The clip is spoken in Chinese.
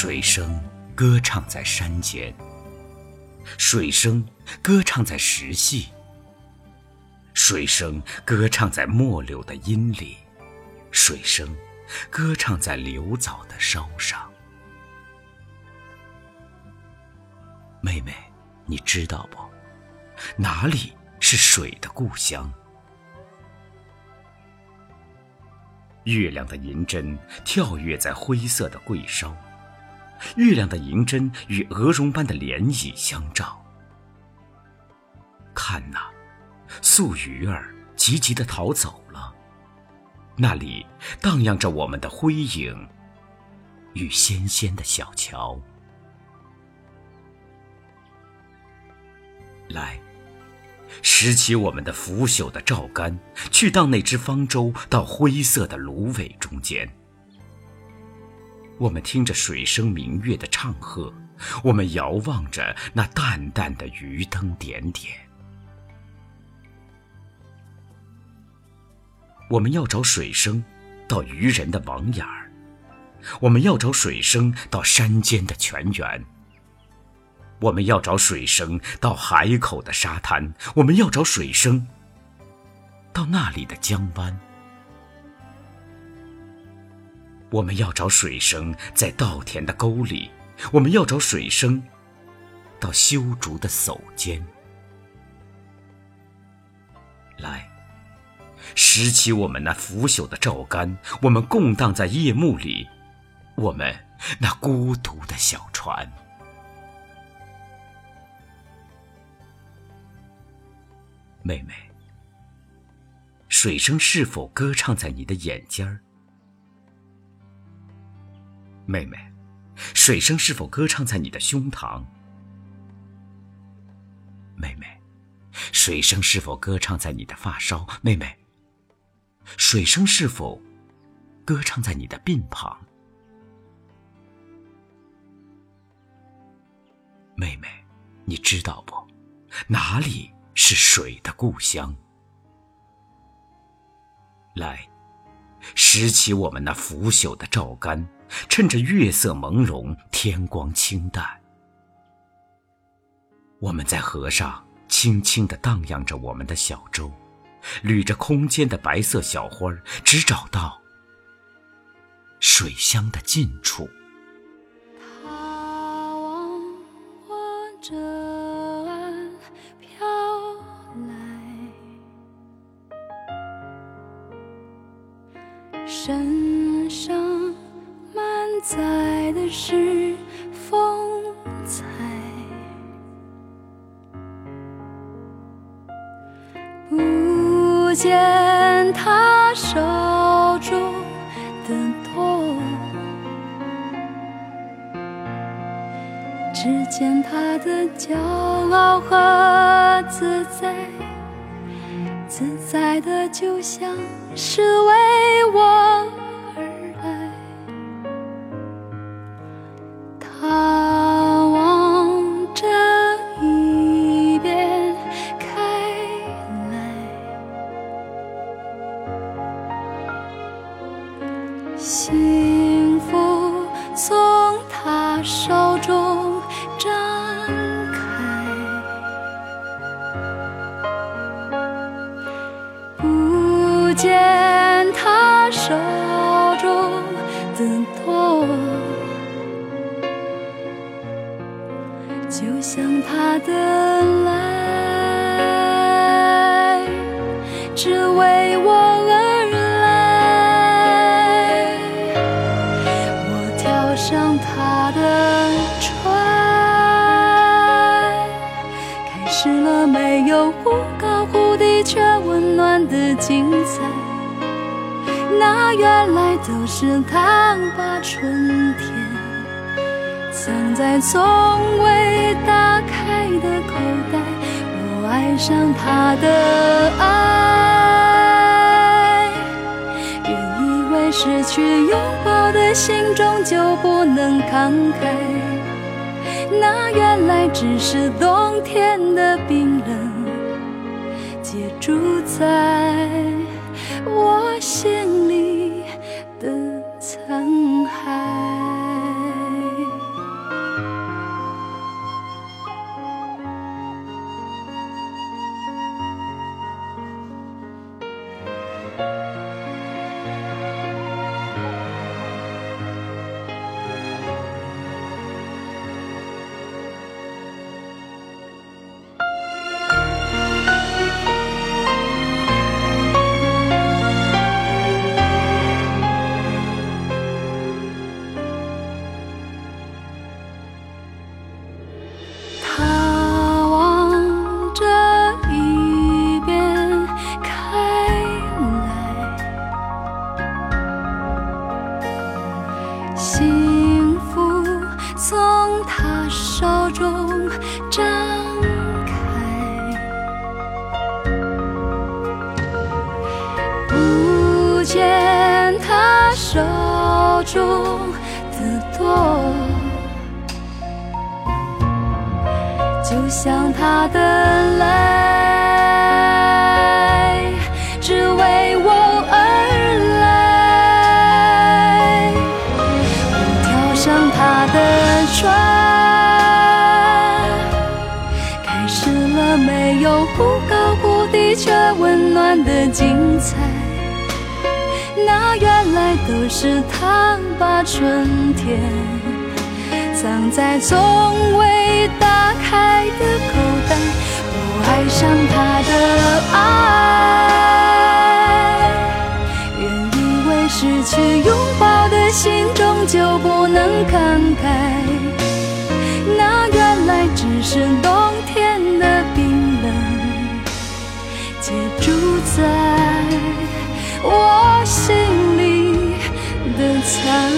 水声歌唱在山间，水声歌唱在石隙，水声歌唱在末柳的阴里，水声歌唱在流藻的梢上。妹妹，你知道不？哪里是水的故乡？月亮的银针跳跃在灰色的桂梢，月亮的银针与鹅绒般的涟漪相照。看呐，素鱼儿急急地逃走了，那里荡漾着我们的灰影与纤纤的小桥。来。拾起我们的腐朽的照竿，去荡那只方舟到灰色的芦苇中间。我们听着水声明月的唱和，我们遥望着那淡淡的鱼灯点点。我们要找水声，到渔人的网眼儿；我们要找水声，到山间的泉源。我们要找水声到海口的沙滩，我们要找水声到那里的江湾。我们要找水声在稻田的沟里，我们要找水声到修竹的叟间。来，拾起我们那腐朽的照竿，我们共荡在夜幕里，我们那孤独的小船。妹妹，水声是否歌唱在你的眼尖儿？妹妹，水声是否歌唱在你的胸膛？妹妹，水声是否歌唱在你的发梢？妹妹，水声是否歌唱在你的鬓旁？妹妹，你知道不？哪里？是水的故乡。来，拾起我们那腐朽的照竿，趁着月色朦胧，天光清淡，我们在河上轻轻地荡漾着我们的小舟，捋着空间的白色小花，只找到水乡的近处。他望我这。身上在的是风采，不见他手中的痛，只见他的骄傲和自在。自在的，就像是为我幸福从他手中展。见他手中的舵，就像他的精彩。那原来都是他把春天藏在从未打开的口袋。我爱上他的爱，原以为失去拥抱的心终究不能慷慨，那原来只是冬天的冰冷，结住在中的多，就像他的泪，只为我而来。我跳上他的船，开始了没有忽高忽低却温暖的精彩。那原来都是他把春天藏在从未打开的口袋。我爱上他的爱，原以为失去拥抱的心终究不能慷慨，那原来只是懂。time.